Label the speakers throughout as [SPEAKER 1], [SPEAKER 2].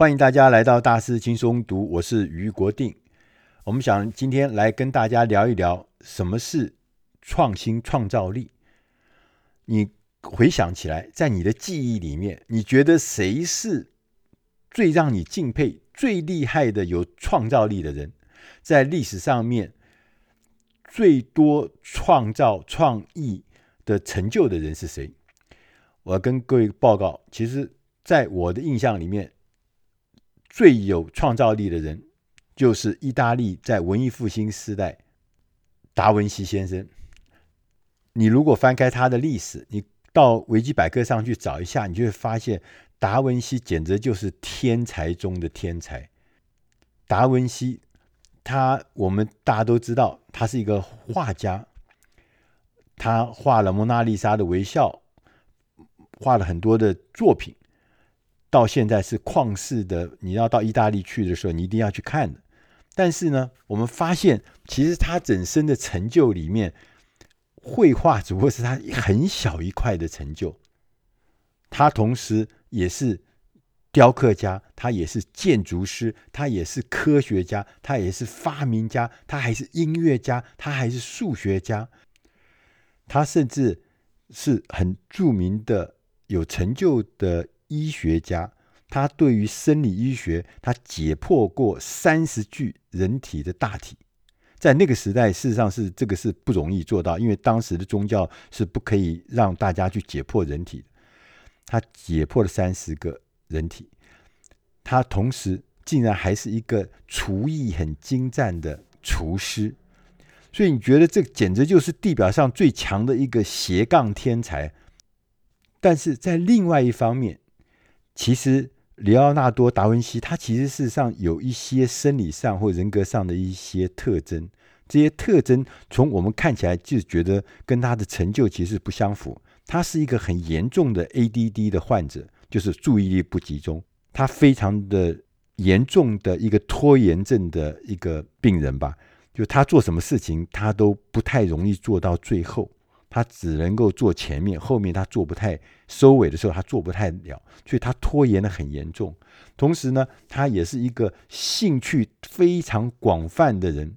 [SPEAKER 1] 欢迎大家来到大师轻松读，我是俞国定。我们想今天来跟大家聊一聊什么是创新创造力。你回想起来，在你的记忆里面，你觉得谁是最让你敬佩、最厉害的有创造力的人？在历史上面最多创造创意的成就的人是谁？我跟各位报告，其实在我的印象里面。最有创造力的人，就是意大利在文艺复兴时代达文西先生。你如果翻开他的历史，你到维基百科上去找一下，你就会发现达文西简直就是天才中的天才。达文西，他我们大家都知道，他是一个画家，他画了《蒙娜丽莎》的微笑，画了很多的作品。到现在是旷世的，你要到意大利去的时候，你一定要去看的。但是呢，我们发现其实他整身的成就里面，绘画只不过是他很小一块的成就。他同时也是雕刻家，他也是建筑师，他也是科学家，他也是发明家，他还是音乐家，他还是数学家。他甚至是很著名的、有成就的。医学家，他对于生理医学，他解剖过三十具人体的大体，在那个时代，事实上是这个是不容易做到，因为当时的宗教是不可以让大家去解剖人体。他解剖了三十个人体，他同时竟然还是一个厨艺很精湛的厨师，所以你觉得这简直就是地表上最强的一个斜杠天才。但是在另外一方面，其实，里奥纳多·达文西他其实事实上有一些生理上或人格上的一些特征，这些特征从我们看起来就觉得跟他的成就其实不相符。他是一个很严重的 ADD 的患者，就是注意力不集中，他非常的严重的一个拖延症的一个病人吧。就他做什么事情，他都不太容易做到最后。他只能够做前面，后面他做不太收尾的时候，他做不太了，所以他拖延得很严重。同时呢，他也是一个兴趣非常广泛的人，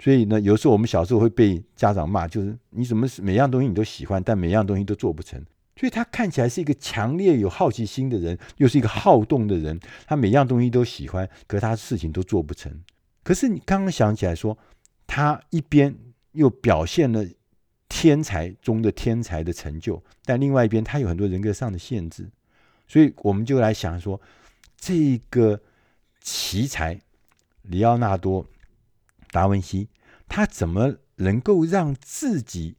[SPEAKER 1] 所以呢，有时候我们小时候会被家长骂，就是你怎么每样东西你都喜欢，但每样东西都做不成。所以他看起来是一个强烈有好奇心的人，又是一个好动的人，他每样东西都喜欢，可是他事情都做不成。可是你刚刚想起来说，他一边又表现了。天才中的天才的成就，但另外一边他有很多人格上的限制，所以我们就来想说，这个奇才里奥纳多·达文西，他怎么能够让自己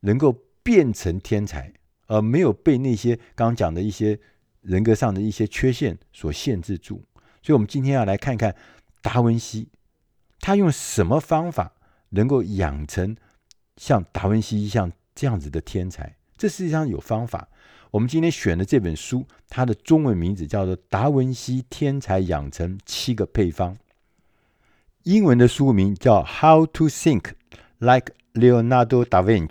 [SPEAKER 1] 能够变成天才，而没有被那些刚刚讲的一些人格上的一些缺陷所限制住？所以，我们今天要来看看达文西，他用什么方法能够养成。像达文西像这样子的天才，这实际上有方法。我们今天选的这本书，它的中文名字叫做《达文西天才养成七个配方》，英文的书名叫《How to Think Like Leonardo da Vinci》。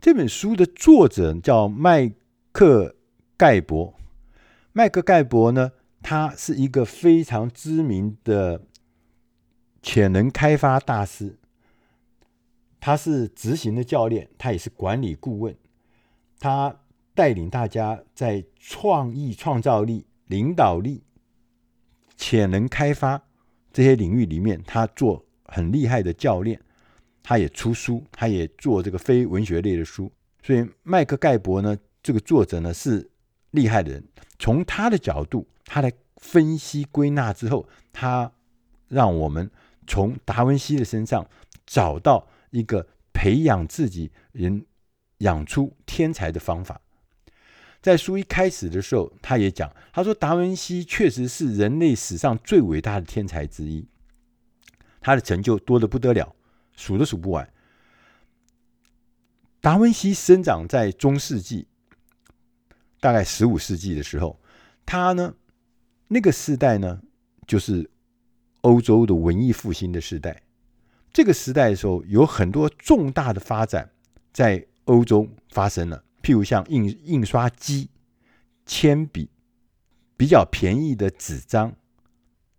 [SPEAKER 1] 这本书的作者叫麦克盖博。麦克盖博呢，他是一个非常知名的潜能开发大师。他是执行的教练，他也是管理顾问。他带领大家在创意、创造力、领导力、潜能开发这些领域里面，他做很厉害的教练。他也出书，他也做这个非文学类的书。所以，麦克盖伯呢，这个作者呢是厉害的人。从他的角度，他来分析归纳之后，他让我们从达文西的身上找到。一个培养自己人、养出天才的方法，在书一开始的时候，他也讲，他说达文西确实是人类史上最伟大的天才之一，他的成就多得不得了，数都数不完。达文西生长在中世纪，大概十五世纪的时候，他呢，那个时代呢，就是欧洲的文艺复兴的时代。这个时代的时候，有很多重大的发展在欧洲发生了，譬如像印印刷机、铅笔、比较便宜的纸张，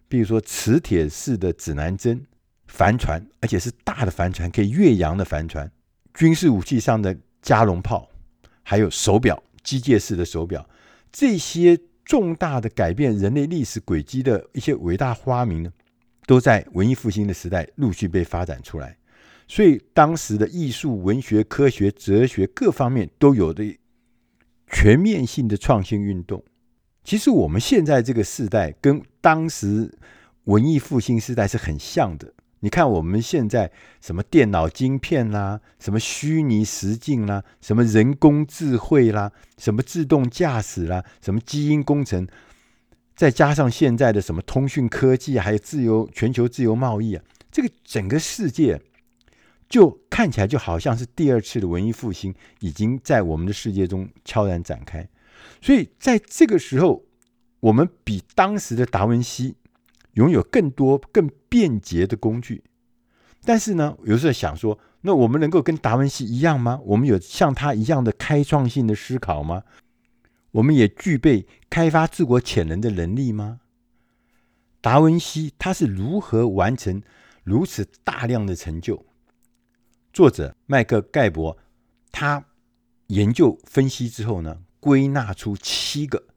[SPEAKER 1] 比如说磁铁式的指南针、帆船，而且是大的帆船，可以越洋的帆船，军事武器上的加农炮，还有手表，机械式的手表，这些重大的改变人类历史轨迹的一些伟大发明呢，都在文艺复兴的时代陆续被发展出来。所以，当时的艺术、文学、科学、哲学各方面都有的全面性的创新运动。其实，我们现在这个时代跟当时文艺复兴时代是很像的。你看，我们现在什么电脑晶片啦，什么虚拟实境啦，什么人工智慧啦，什么自动驾驶啦，什么基因工程，再加上现在的什么通讯科技，还有自由全球自由贸易啊，这个整个世界。就看起来就好像是第二次的文艺复兴已经在我们的世界中悄然展开，所以在这个时候，我们比当时的达文西拥有更多更便捷的工具。但是呢，有时候想说，那我们能够跟达文西一样吗？我们有像他一样的开创性的思考吗？我们也具备开发自我潜能的能力吗？达文西他是如何完成如此大量的成就？作者麦克盖博，他研究分析之后呢，归纳出七个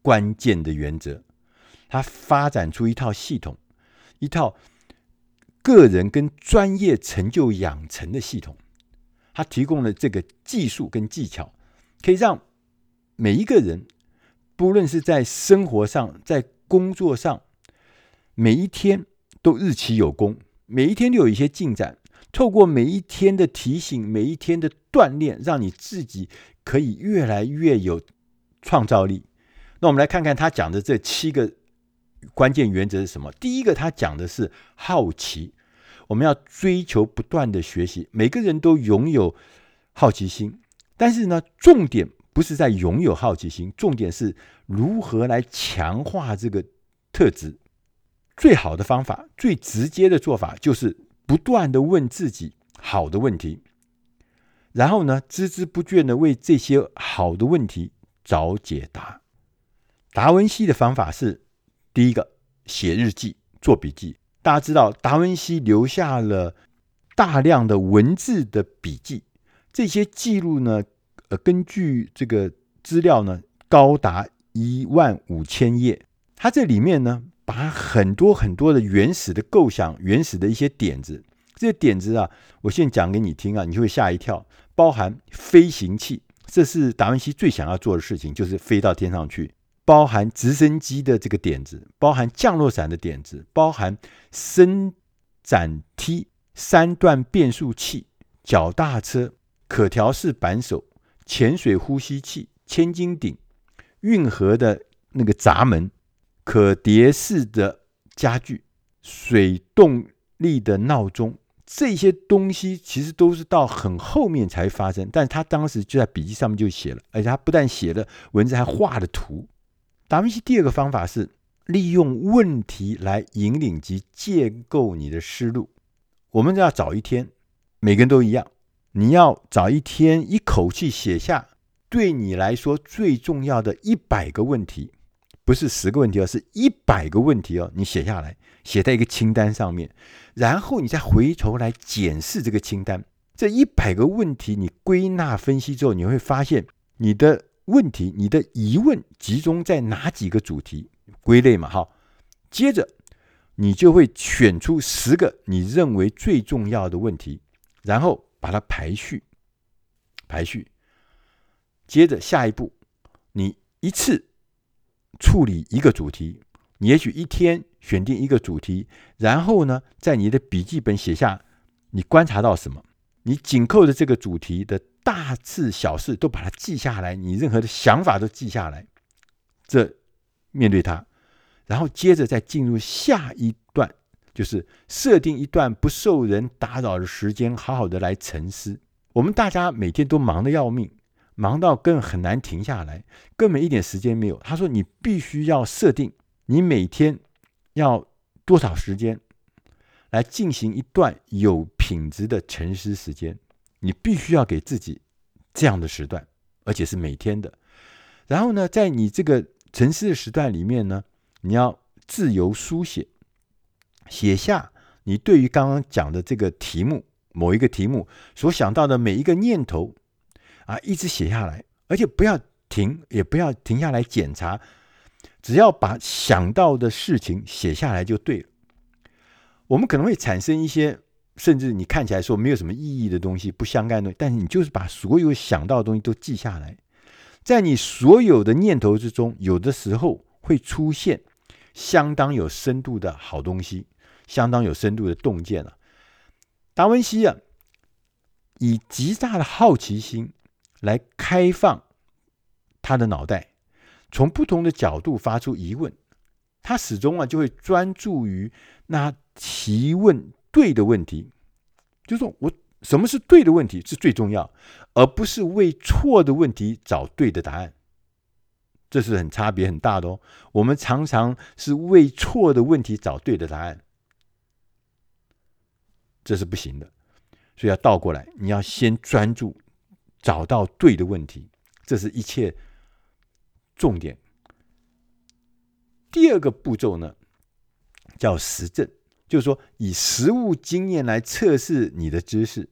[SPEAKER 1] 关键的原则，他发展出一套系统，一套个人跟专业成就养成的系统。他提供了这个技术跟技巧，可以让每一个人，不论是在生活上、在工作上，每一天都日期有功，每一天都有一些进展。透过每一天的提醒，每一天的锻炼，让你自己可以越来越有创造力。那我们来看看他讲的这七个关键原则是什么？第一个，他讲的是好奇，我们要追求不断的学习。每个人都拥有好奇心，但是呢，重点不是在拥有好奇心，重点是如何来强化这个特质。最好的方法，最直接的做法就是。不断的问自己好的问题，然后呢，孜孜不倦的为这些好的问题找解答。达文西的方法是：第一个，写日记、做笔记。大家知道，达文西留下了大量的文字的笔记，这些记录呢，根据这个资料呢，高达一万五千页。它这里面呢。把很多很多的原始的构想、原始的一些点子，这些点子啊，我现在讲给你听啊，你就会吓一跳。包含飞行器，这是达文西最想要做的事情，就是飞到天上去；包含直升机的这个点子，包含降落伞的点子，包含伸展梯、三段变速器、脚踏车、可调式扳手、潜水呼吸器、千斤顶、运河的那个闸门。可叠式的家具、水动力的闹钟，这些东西其实都是到很后面才发生。但他当时就在笔记上面就写了，而且他不但写了文字，还画了图。达文西第二个方法是利用问题来引领及建构你的思路。我们要找一天，每个人都一样，你要找一天，一口气写下对你来说最重要的一百个问题。不是十个问题，哦是一百个问题哦。你写下来，写在一个清单上面，然后你再回头来检视这个清单。这一百个问题，你归纳分析之后，你会发现你的问题、你的疑问集中在哪几个主题？归类嘛，好。接着你就会选出十个你认为最重要的问题，然后把它排序，排序。接着下一步，你一次。处理一个主题，你也许一天选定一个主题，然后呢，在你的笔记本写下你观察到什么，你紧扣着这个主题的大事小事都把它记下来，你任何的想法都记下来，这面对它，然后接着再进入下一段，就是设定一段不受人打扰的时间，好好的来沉思。我们大家每天都忙得要命。忙到更很难停下来，根本一点时间没有。他说：“你必须要设定，你每天要多少时间来进行一段有品质的沉思时间？你必须要给自己这样的时段，而且是每天的。然后呢，在你这个沉思的时段里面呢，你要自由书写，写下你对于刚刚讲的这个题目，某一个题目所想到的每一个念头啊，一直写下来，而且不要停，也不要停下来检查，只要把想到的事情写下来就对了。我们可能会产生一些，甚至你看起来说没有什么意义的东西，不相干的，但是你就是把所有想到的东西都记下来，在你所有的念头之中，有的时候会出现相当有深度的好东西，相当有深度的洞见了。达文西啊，以极大的好奇心来开放他的脑袋，从不同的角度发出疑问，他始终啊就会专注于那。提问对的问题，就是说我什么是对的问题是最重要，而不是为错的问题找对的答案。这是很差别很大的哦。我们常常是为错的问题找对的答案，这是不行的。所以要倒过来，你要先专注找到对的问题，这是一切重点。第二个步骤呢，叫实证。就是说，以实物经验来测试你的知识，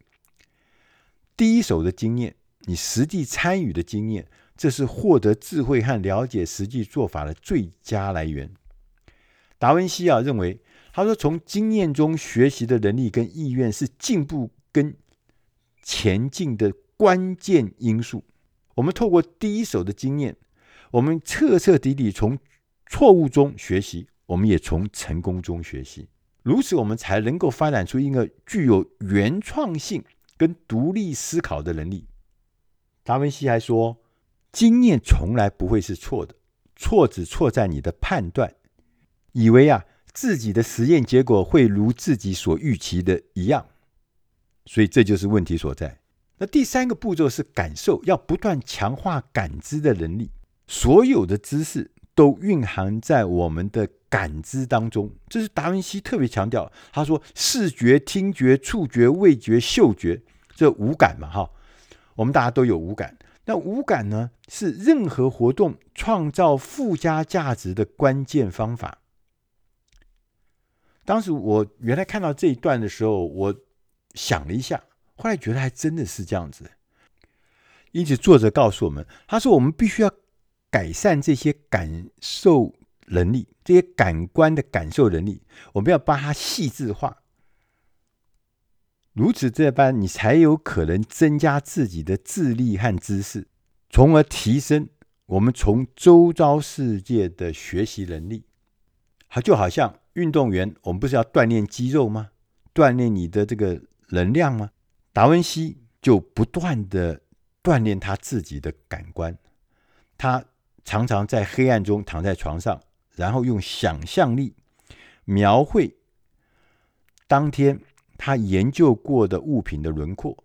[SPEAKER 1] 第一手的经验，你实际参与的经验，这是获得智慧和了解实际做法的最佳来源。达文西啊认为，他说从经验中学习的能力跟意愿是进步跟前进的关键因素。我们透过第一手的经验，我们彻彻底底从错误中学习，我们也从成功中学习。如此，我们才能够发展出一个具有原创性跟独立思考的能力。达文西还说，经验从来不会是错的，错只错在你的判断，以为啊自己的实验结果会如自己所预期的一样，所以这就是问题所在。那第三个步骤是感受，要不断强化感知的能力，所有的知识都蕴含在我们的。感知当中，这是达文西特别强调。他说：“视觉、听觉、触觉、味觉、嗅觉，这五感嘛，哈，我们大家都有五感。那五感呢，是任何活动创造附加价值的关键方法。”当时我原来看到这一段的时候，我想了一下，后来觉得还真的是这样子。因此，作者告诉我们，他说：“我们必须要改善这些感受。”能力，这些感官的感受能力，我们要把它细致化。如此这般，你才有可能增加自己的智力和知识，从而提升我们从周遭世界的学习能力。好，就好像运动员，我们不是要锻炼肌肉吗？锻炼你的这个能量吗？达文西就不断的锻炼他自己的感官，他常常在黑暗中躺在床上。然后用想象力描绘当天他研究过的物品的轮廓，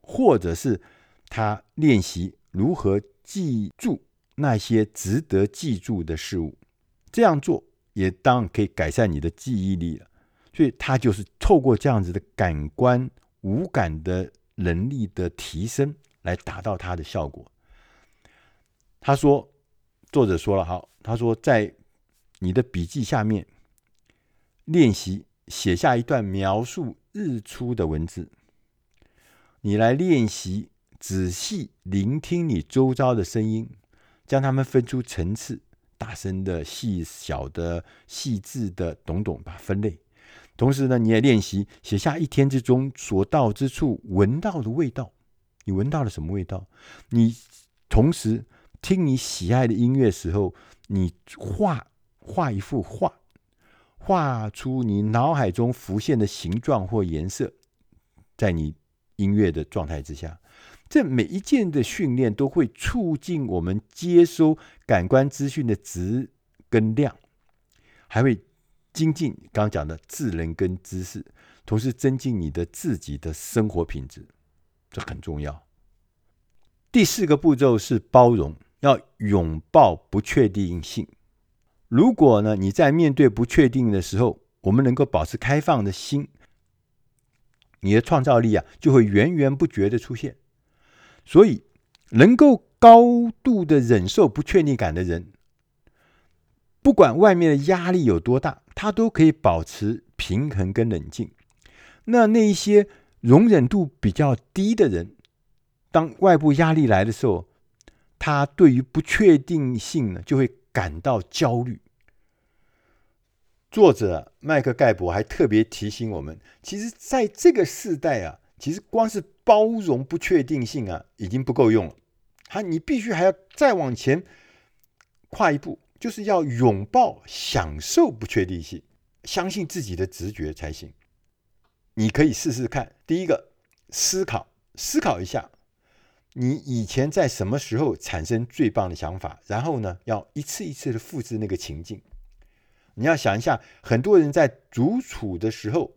[SPEAKER 1] 或者是他练习如何记住那些值得记住的事物。这样做也当然可以改善你的记忆力了。所以他就是透过这样子的感官五感的能力的提升，来达到他的效果。他说，作者说了，好，他说在。你的笔记下面练习写下一段描述日出的文字。你来练习仔细聆听你周遭的声音，将它们分出层次，大声的、细小的、细致的，懂懂把它分类。同时呢，你也练习写下一天之中所到之处闻到的味道。你闻到了什么味道？你同时听你喜爱的音乐时候，你画。画一幅画，画出你脑海中浮现的形状或颜色，在你音乐的状态之下，这每一件的训练都会促进我们接收感官资讯的质跟量，还会精进刚刚讲的智能跟知识，同时增进你的自己的生活品质，这很重要。第四个步骤是包容，要拥抱不确定性。如果呢，你在面对不确定的时候，我们能够保持开放的心，你的创造力啊就会源源不绝的出现。所以，能够高度的忍受不确定感的人，不管外面的压力有多大，他都可以保持平衡跟冷静。那那一些容忍度比较低的人，当外部压力来的时候，他对于不确定性呢，就会感到焦虑。作者麦克盖博还特别提醒我们，其实在这个时代啊，其实光是包容不确定性啊，已经不够用了。他你必须还要再往前跨一步，就是要拥抱、享受不确定性，相信自己的直觉才行。你可以试试看，第一个，思考，思考一下，你以前在什么时候产生最棒的想法，然后呢，要一次一次的复制那个情境。你要想一下，很多人在独处的时候，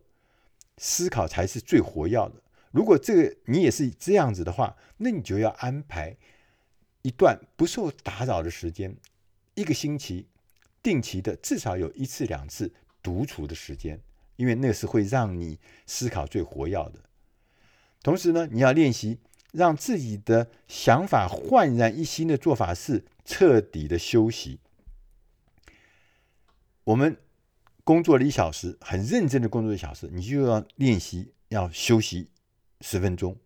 [SPEAKER 1] 思考才是最活跃的。如果这个你也是这样子的话，那你就要安排。一段不受打扰的时间，一个星期定期的至少有一次两次独处的时间，因为那是会让你思考最活跃的。同时呢，你要练习让自己的想法焕然一新的做法是彻底的休息。我们工作了一小时，很认真的工作一小时，你就要练习要休息十分钟。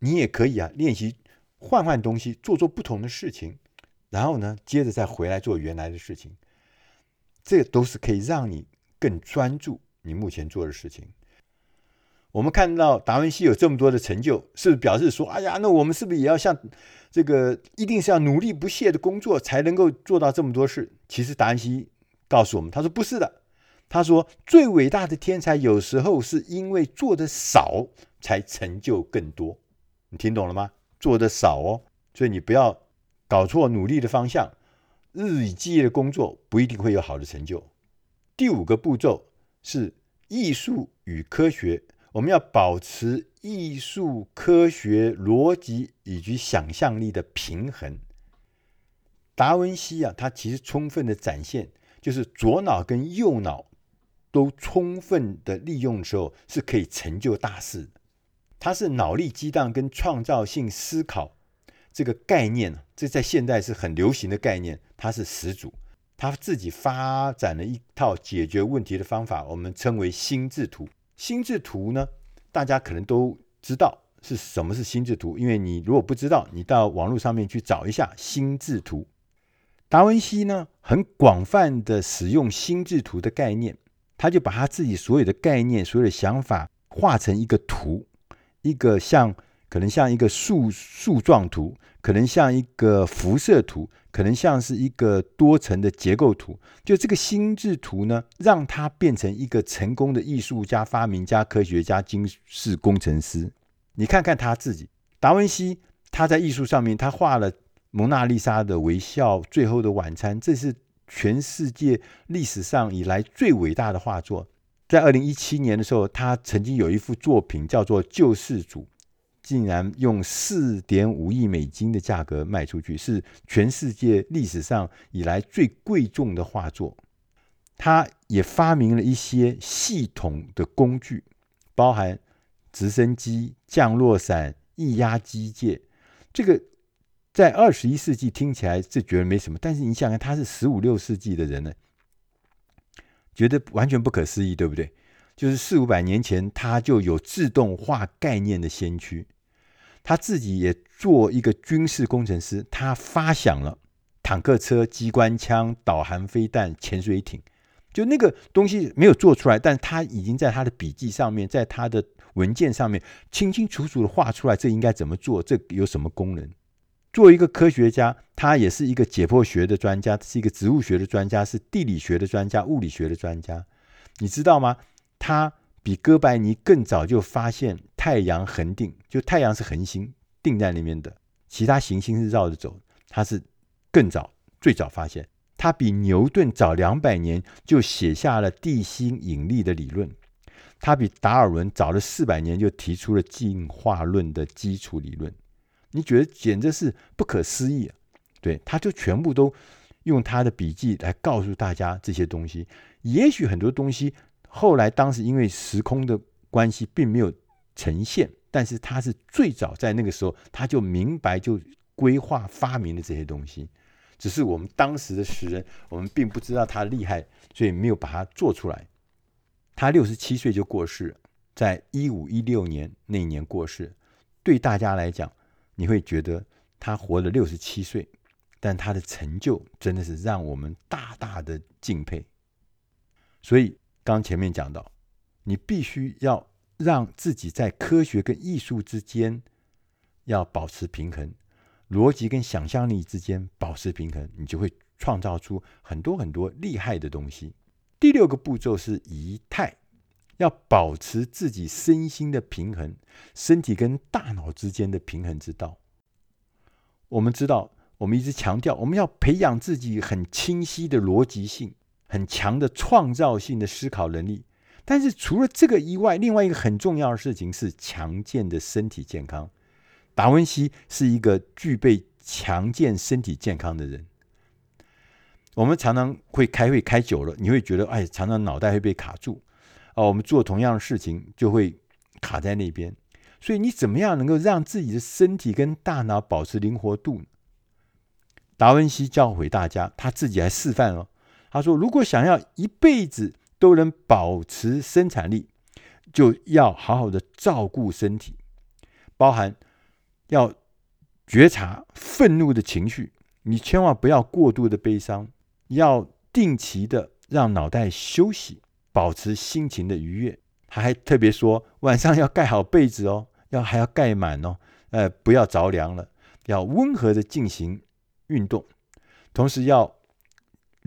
[SPEAKER 1] 你也可以啊，练习。换换东西，做做不同的事情，然后呢，接着再回来做原来的事情，这都是可以让你更专注你目前做的事情。我们看到达文西有这么多的成就，是不是表示说，哎呀，那我们是不是也要像这个，一定是要努力不懈的工作才能够做到这么多事？其实达文西告诉我们，他说不是的，他说最伟大的天才有时候是因为做的少，才成就更多。你听懂了吗？做的少哦，所以你不要搞错努力的方向。日以继夜的工作不一定会有好的成就。第五个步骤是艺术与科学，我们要保持艺术、科学、逻辑以及想象力的平衡。达文西啊，他其实充分的展现，就是左脑跟右脑都充分的利用的时候，是可以成就大事的。它是脑力激荡跟创造性思考这个概念，这在现代是很流行的概念。它是始祖，他自己发展了一套解决问题的方法，我们称为心智图。心智图呢，大家可能都知道是什么是心智图，因为你如果不知道，你到网络上面去找一下心智图。达文西呢，很广泛的使用心智图的概念，他就把他自己所有的概念、所有的想法画成一个图。一个像可能像一个树树状图，可能像一个辐射图，可能像是一个多层的结构图。就这个心智图呢，让他变成一个成功的艺术家、发明家、科学家、军事工程师。你看看他自己，达文西，他在艺术上面，他画了《蒙娜丽莎的微笑》《最后的晚餐》，这是全世界历史上以来最伟大的画作。在二零一七年的时候，他曾经有一幅作品叫做《救世主》，竟然用四点五亿美金的价格卖出去，是全世界历史上以来最贵重的画作。他也发明了一些系统的工具，包含直升机、降落伞、液压机械。这个在二十一世纪听起来是觉得没什么，但是你想想，他是十五六世纪的人呢。觉得完全不可思议，对不对？就是四五百年前，他就有自动化概念的先驱，他自己也做一个军事工程师，他发想了坦克车、机关枪、导航飞弹、潜水艇，就那个东西没有做出来，但他已经在他的笔记上面，在他的文件上面清清楚楚的画出来，这应该怎么做，这有什么功能。作为一个科学家，他也是一个解剖学的专家，是一个植物学的专家，是地理学的专家，物理学的专家。你知道吗？他比哥白尼更早就发现太阳恒定，就太阳是恒星定在那边的，其他行星是绕着走。它是更早最早发现，它比牛顿早两百年就写下了地心引力的理论，它比达尔文早了四百年就提出了进化论的基础理论。你觉得简直是不可思议啊！对，他就全部都用他的笔记来告诉大家这些东西。也许很多东西后来当时因为时空的关系并没有呈现，但是他是最早在那个时候他就明白就规划发明了这些东西。只是我们当时的时人，我们并不知道他厉害，所以没有把它做出来。他六十七岁就过世，在一五一六年那一年过世。对大家来讲，你会觉得他活了六十七岁，但他的成就真的是让我们大大的敬佩。所以刚前面讲到，你必须要让自己在科学跟艺术之间要保持平衡，逻辑跟想象力之间保持平衡，你就会创造出很多很多厉害的东西。第六个步骤是仪态。要保持自己身心的平衡，身体跟大脑之间的平衡之道。我们知道，我们一直强调，我们要培养自己很清晰的逻辑性、很强的创造性的思考能力。但是除了这个以外，另外一个很重要的事情是强健的身体健康。达文西是一个具备强健身体健康的人。我们常常会开会开久了，你会觉得，哎，常常脑袋会被卡住。哦，我们做同样的事情就会卡在那边，所以你怎么样能够让自己的身体跟大脑保持灵活度？达文西教诲大家，他自己还示范哦。他说：“如果想要一辈子都能保持生产力，就要好好的照顾身体，包含要觉察愤怒的情绪，你千万不要过度的悲伤，要定期的让脑袋休息。”保持心情的愉悦，他还特别说晚上要盖好被子哦，要还要盖满哦，呃，不要着凉了，要温和的进行运动，同时要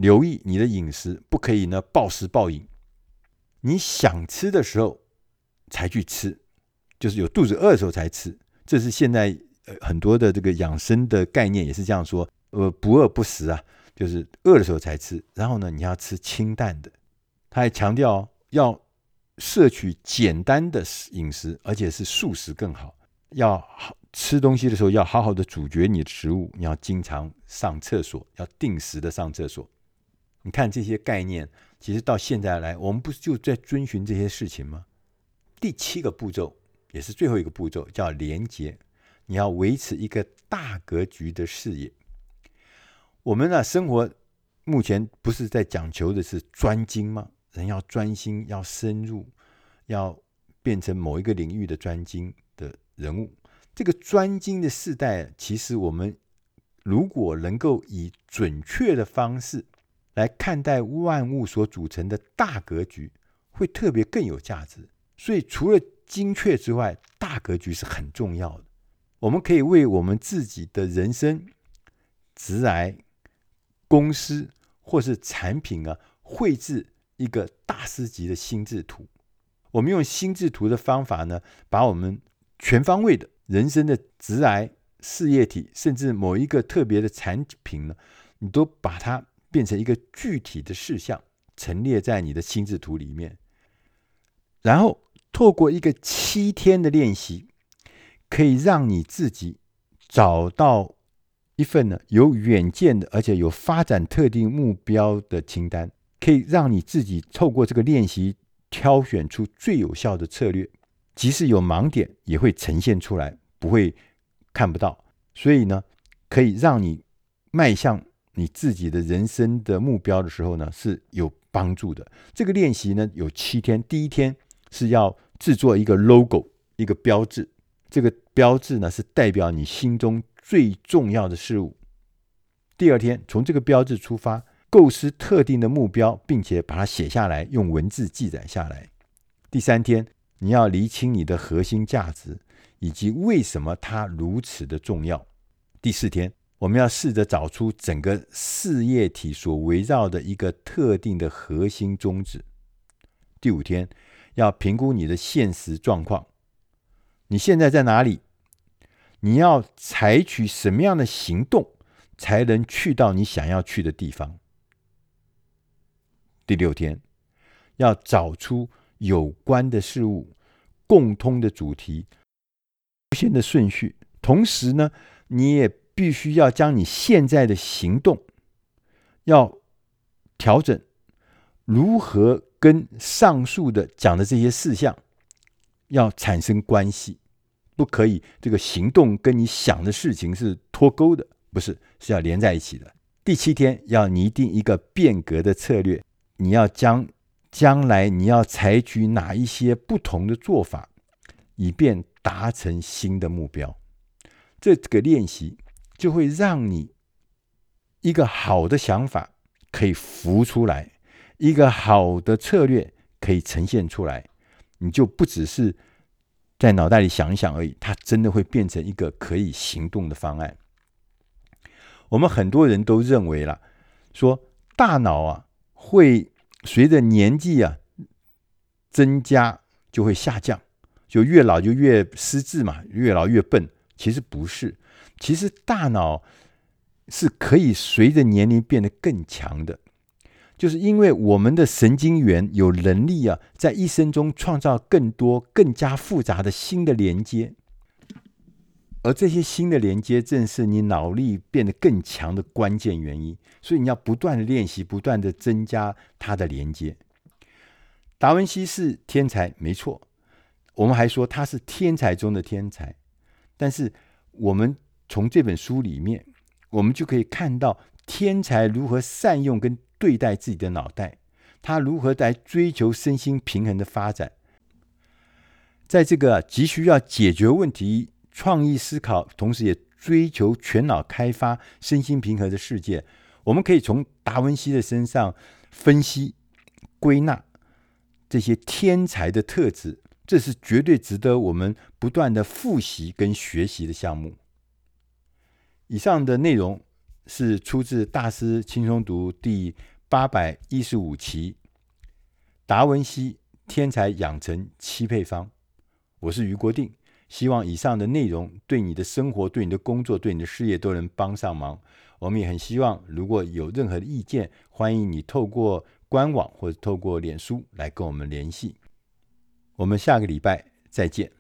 [SPEAKER 1] 留意你的饮食，不可以呢暴食暴饮，你想吃的时候才去吃，就是有肚子饿的时候才吃，这是现在呃很多的这个养生的概念也是这样说，呃，不饿不食啊，就是饿的时候才吃，然后呢，你要吃清淡的。他还强调要摄取简单的饮食，而且是素食更好。要吃东西的时候，要好好的咀嚼你的食物。你要经常上厕所，要定时的上厕所。你看这些概念，其实到现在来，我们不是就在遵循这些事情吗？第七个步骤也是最后一个步骤，叫连接。你要维持一个大格局的视野。我们呢，生活目前不是在讲求的是专精吗？人要专心，要深入，要变成某一个领域的专精的人物。这个专精的时代，其实我们如果能够以准确的方式来看待万物所组成的大格局，会特别更有价值。所以，除了精确之外，大格局是很重要的。我们可以为我们自己的人生、职癌、公司或是产品啊，绘制。一个大师级的心智图，我们用心智图的方法呢，把我们全方位的人生的职癌事业体，甚至某一个特别的产品呢，你都把它变成一个具体的事项，陈列在你的心智图里面。然后透过一个七天的练习，可以让你自己找到一份呢有远见的，而且有发展特定目标的清单。可以让你自己透过这个练习挑选出最有效的策略，即使有盲点也会呈现出来，不会看不到。所以呢，可以让你迈向你自己的人生的目标的时候呢，是有帮助的。这个练习呢有七天，第一天是要制作一个 logo，一个标志。这个标志呢是代表你心中最重要的事物。第二天从这个标志出发。构思特定的目标，并且把它写下来，用文字记载下来。第三天，你要厘清你的核心价值，以及为什么它如此的重要。第四天，我们要试着找出整个事业体所围绕的一个特定的核心宗旨。第五天，要评估你的现实状况。你现在在哪里？你要采取什么样的行动，才能去到你想要去的地方？第六天，要找出有关的事物、共通的主题、优先的顺序。同时呢，你也必须要将你现在的行动要调整，如何跟上述的讲的这些事项要产生关系。不可以这个行动跟你想的事情是脱钩的，不是，是要连在一起的。第七天要拟定一个变革的策略，你要将将来你要采取哪一些不同的做法，以便达成新的目标。这个练习就会让你一个好的想法可以浮出来，一个好的策略可以呈现出来，你就不只是在脑袋里想一想而已，它真的会变成一个可以行动的方案。我们很多人都认为了，说大脑啊会随着年纪啊增加就会下降，就越老就越失智嘛，越老越笨。其实不是，其实大脑是可以随着年龄变得更强的，就是因为我们的神经元有能力啊，在一生中创造更多、更加复杂的新的连接。而这些新的连接，正是你脑力变得更强的关键原因。所以你要不断的练习，不断的增加它的连接。达文西是天才，没错。我们还说他是天才中的天才。但是我们从这本书里面，我们就可以看到天才如何善用跟对待自己的脑袋，他如何在追求身心平衡的发展。在这个急需要解决问题。创意思考，同时也追求全脑开发、身心平衡的世界。我们可以从达文西的身上分析、归纳这些天才的特质，这是绝对值得我们不断的复习跟学习的项目。以上的内容是出自《大师轻松读》第八百一十五期《达文西天才养成七配方》。我是余国定。希望以上的内容对你的生活、对你的工作、对你的事业都能帮上忙。我们也很希望，如果有任何的意见，欢迎你透过官网或者透过脸书来跟我们联系。我们下个礼拜再见。